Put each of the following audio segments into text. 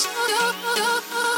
Oh, oh, oh, oh.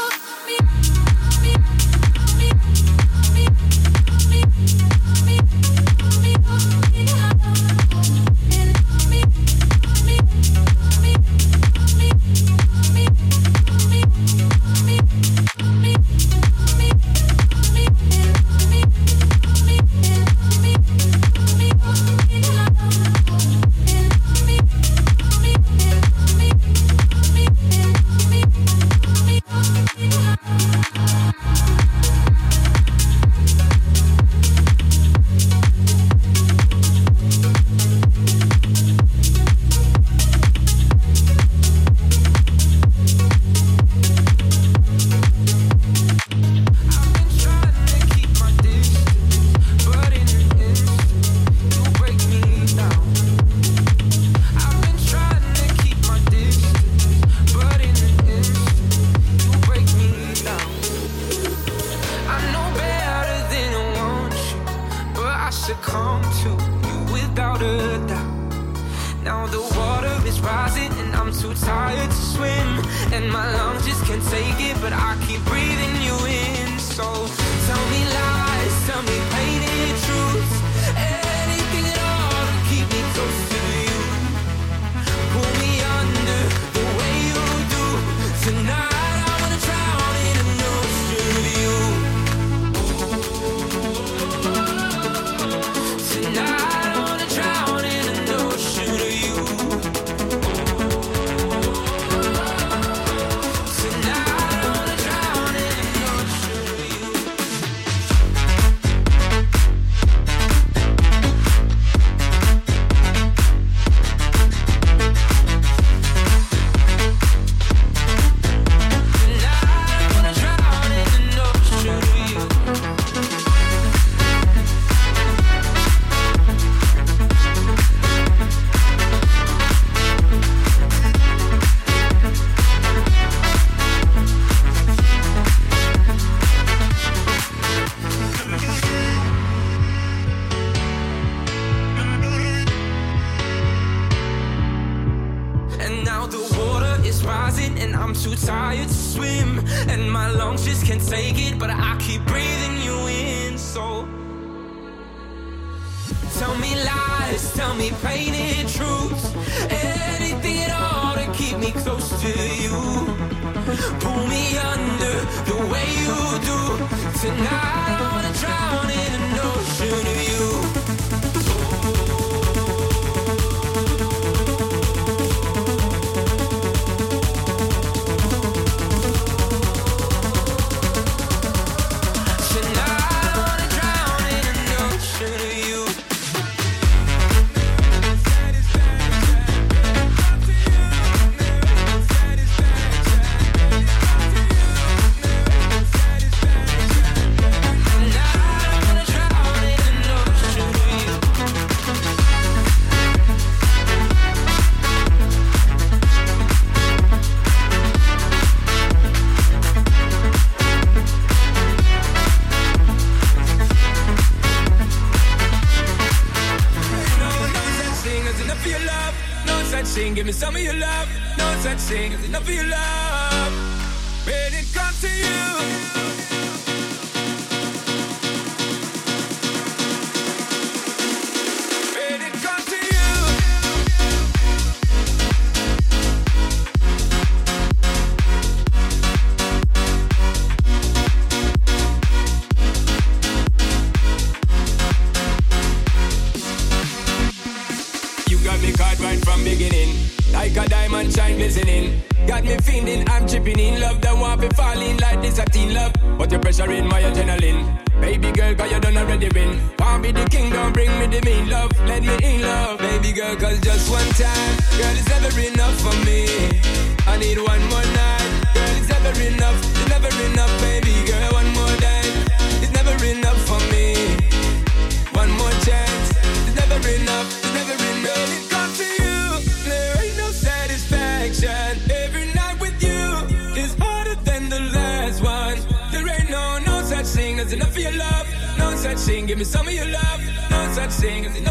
thing. Give me some of your love. No such thing.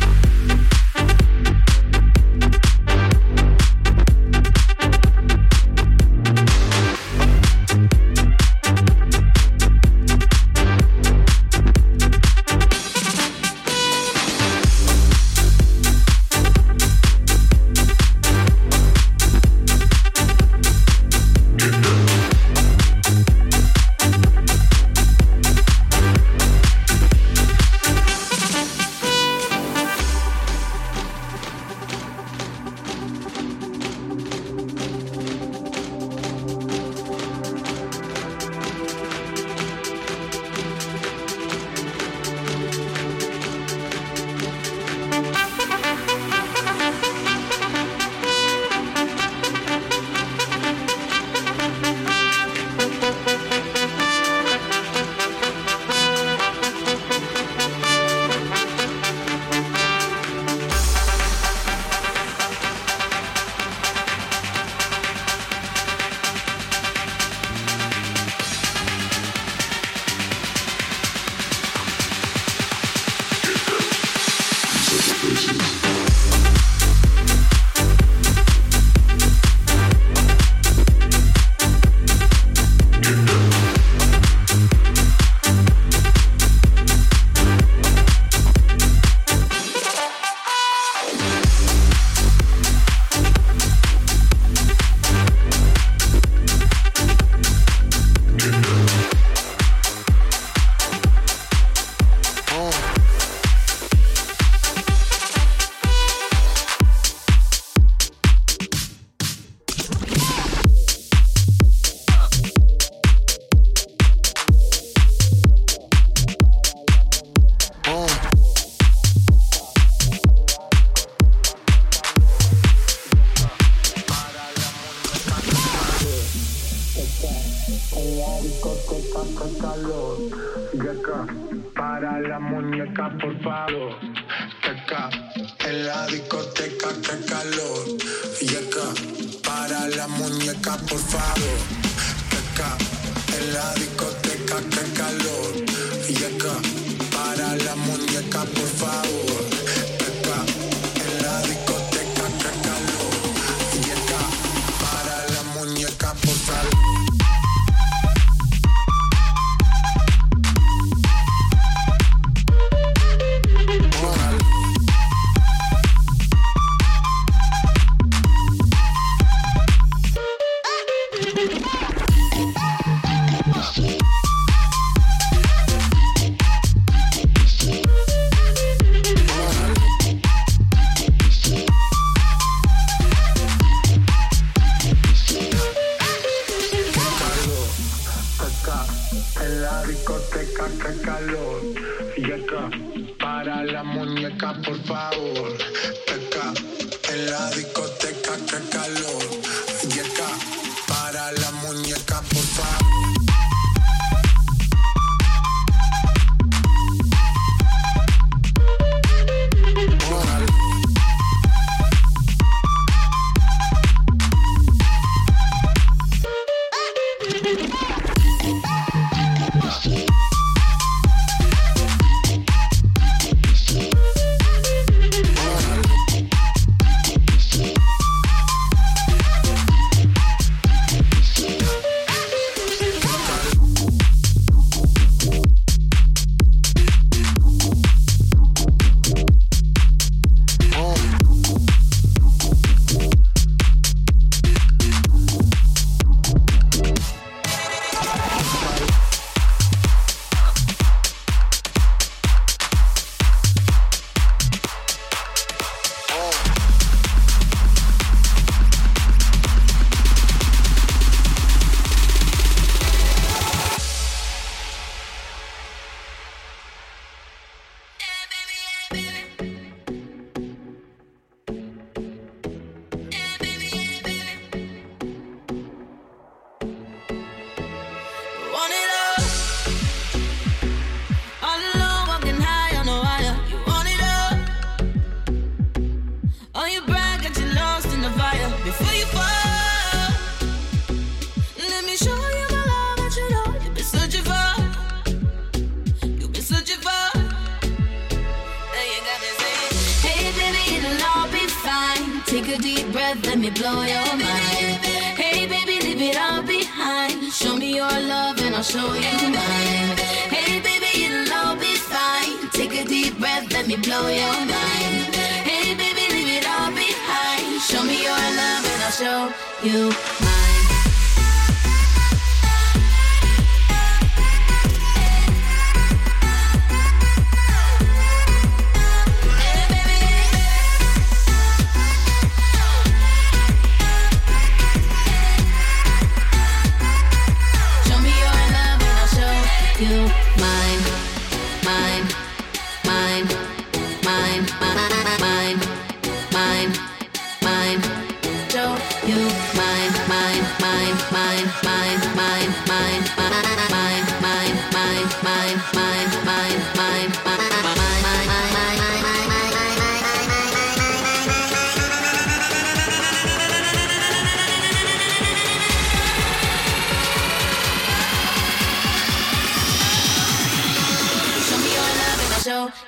Take a deep breath, let me blow your mind. Hey, baby, leave it all behind. Show me your love and I'll show you mine. Hey, baby, it'll all be fine. Take a deep breath, let me blow your mind. Hey, baby, leave it all behind. Show me your love and I'll show you mine.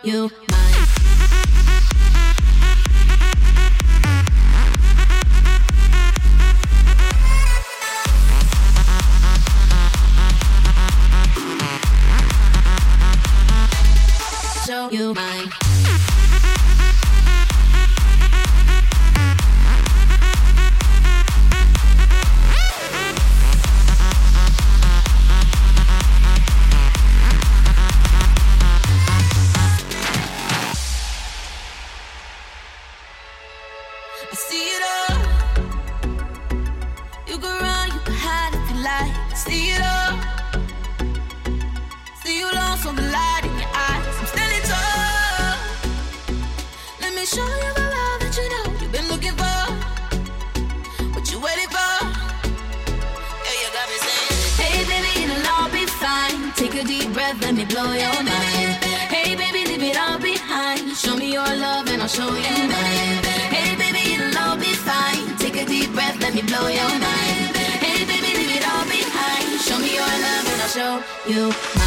you. You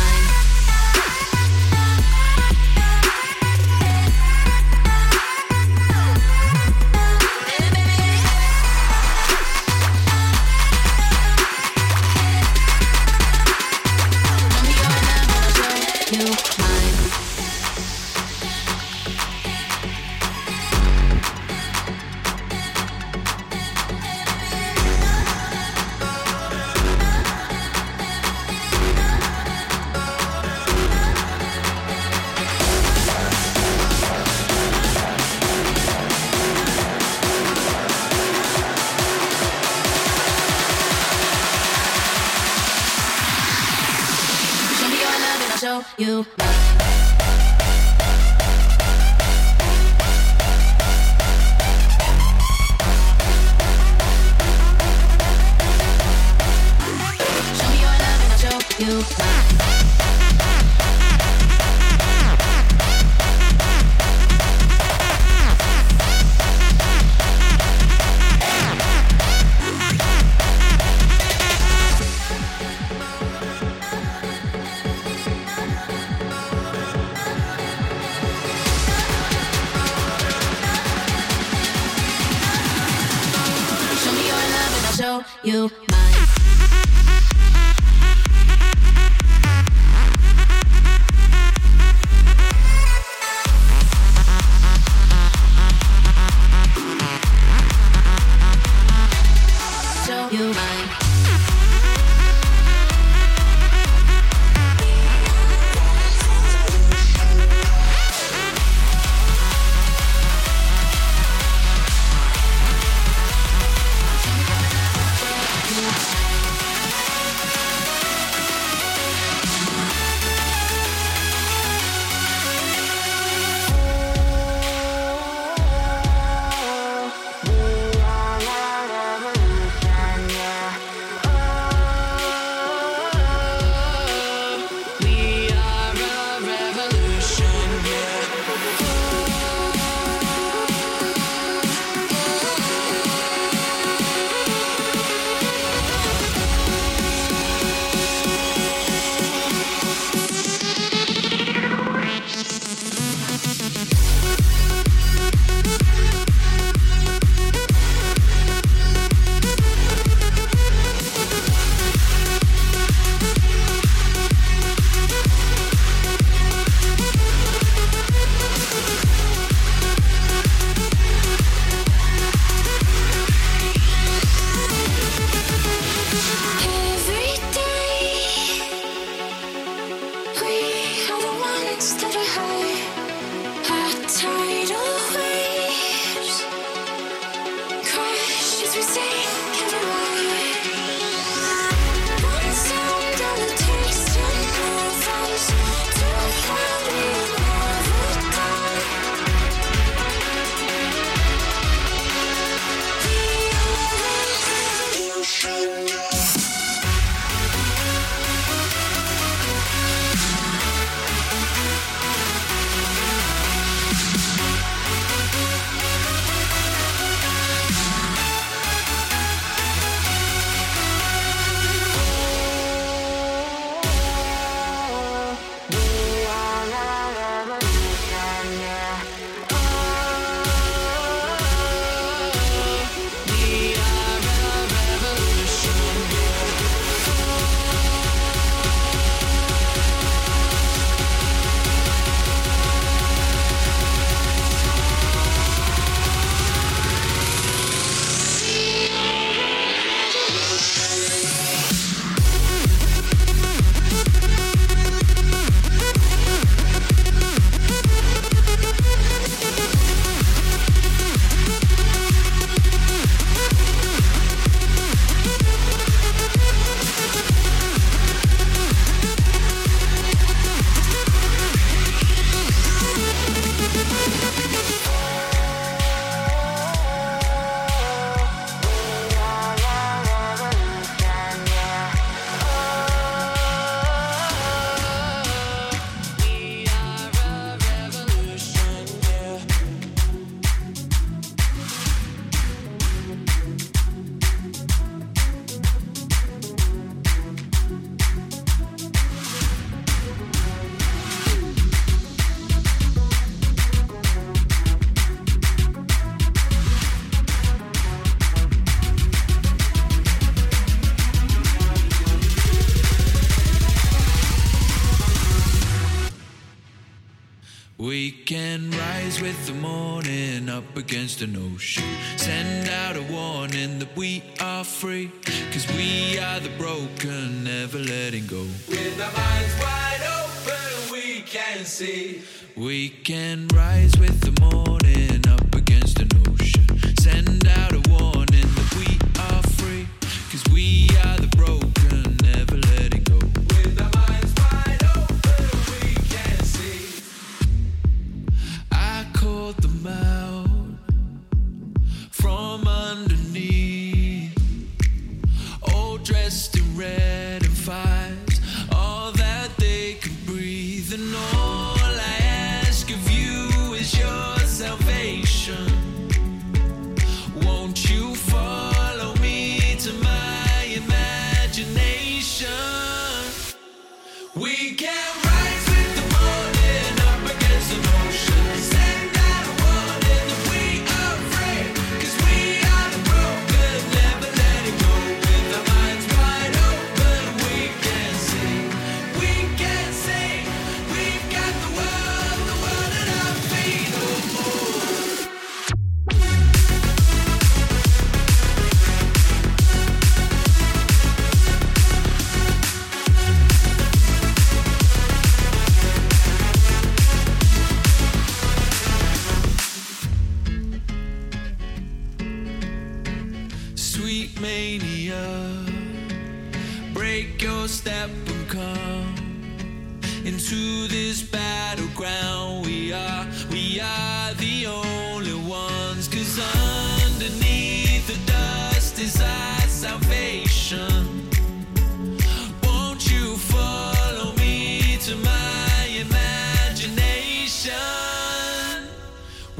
We can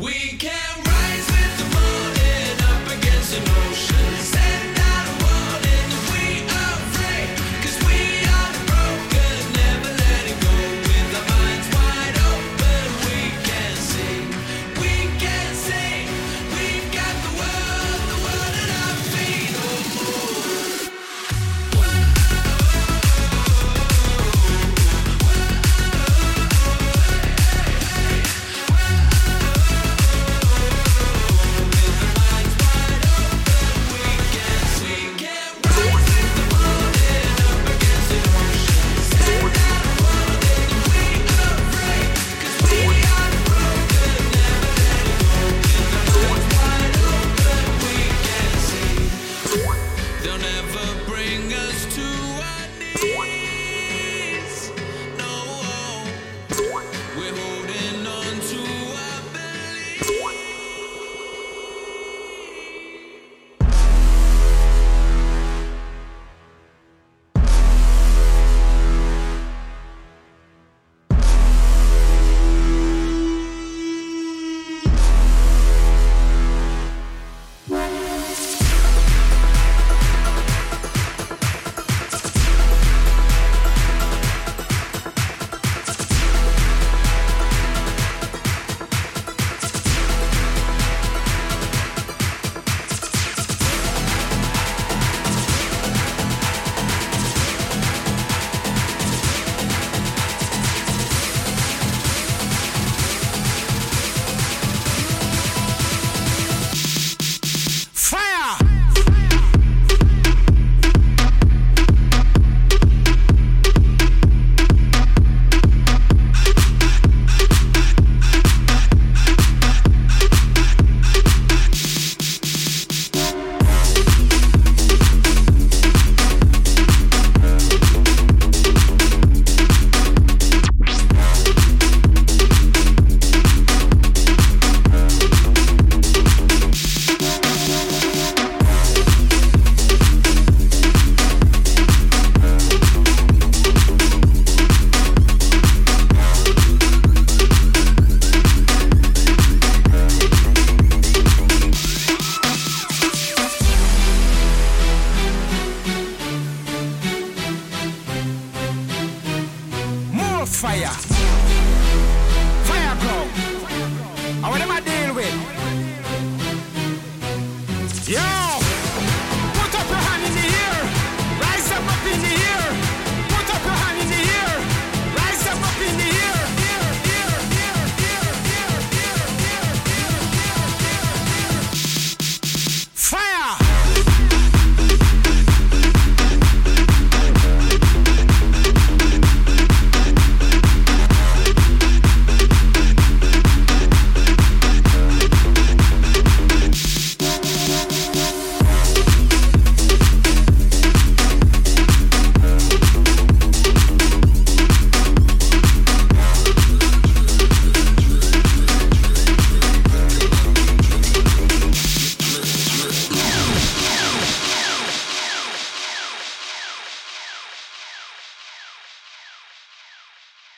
We can rise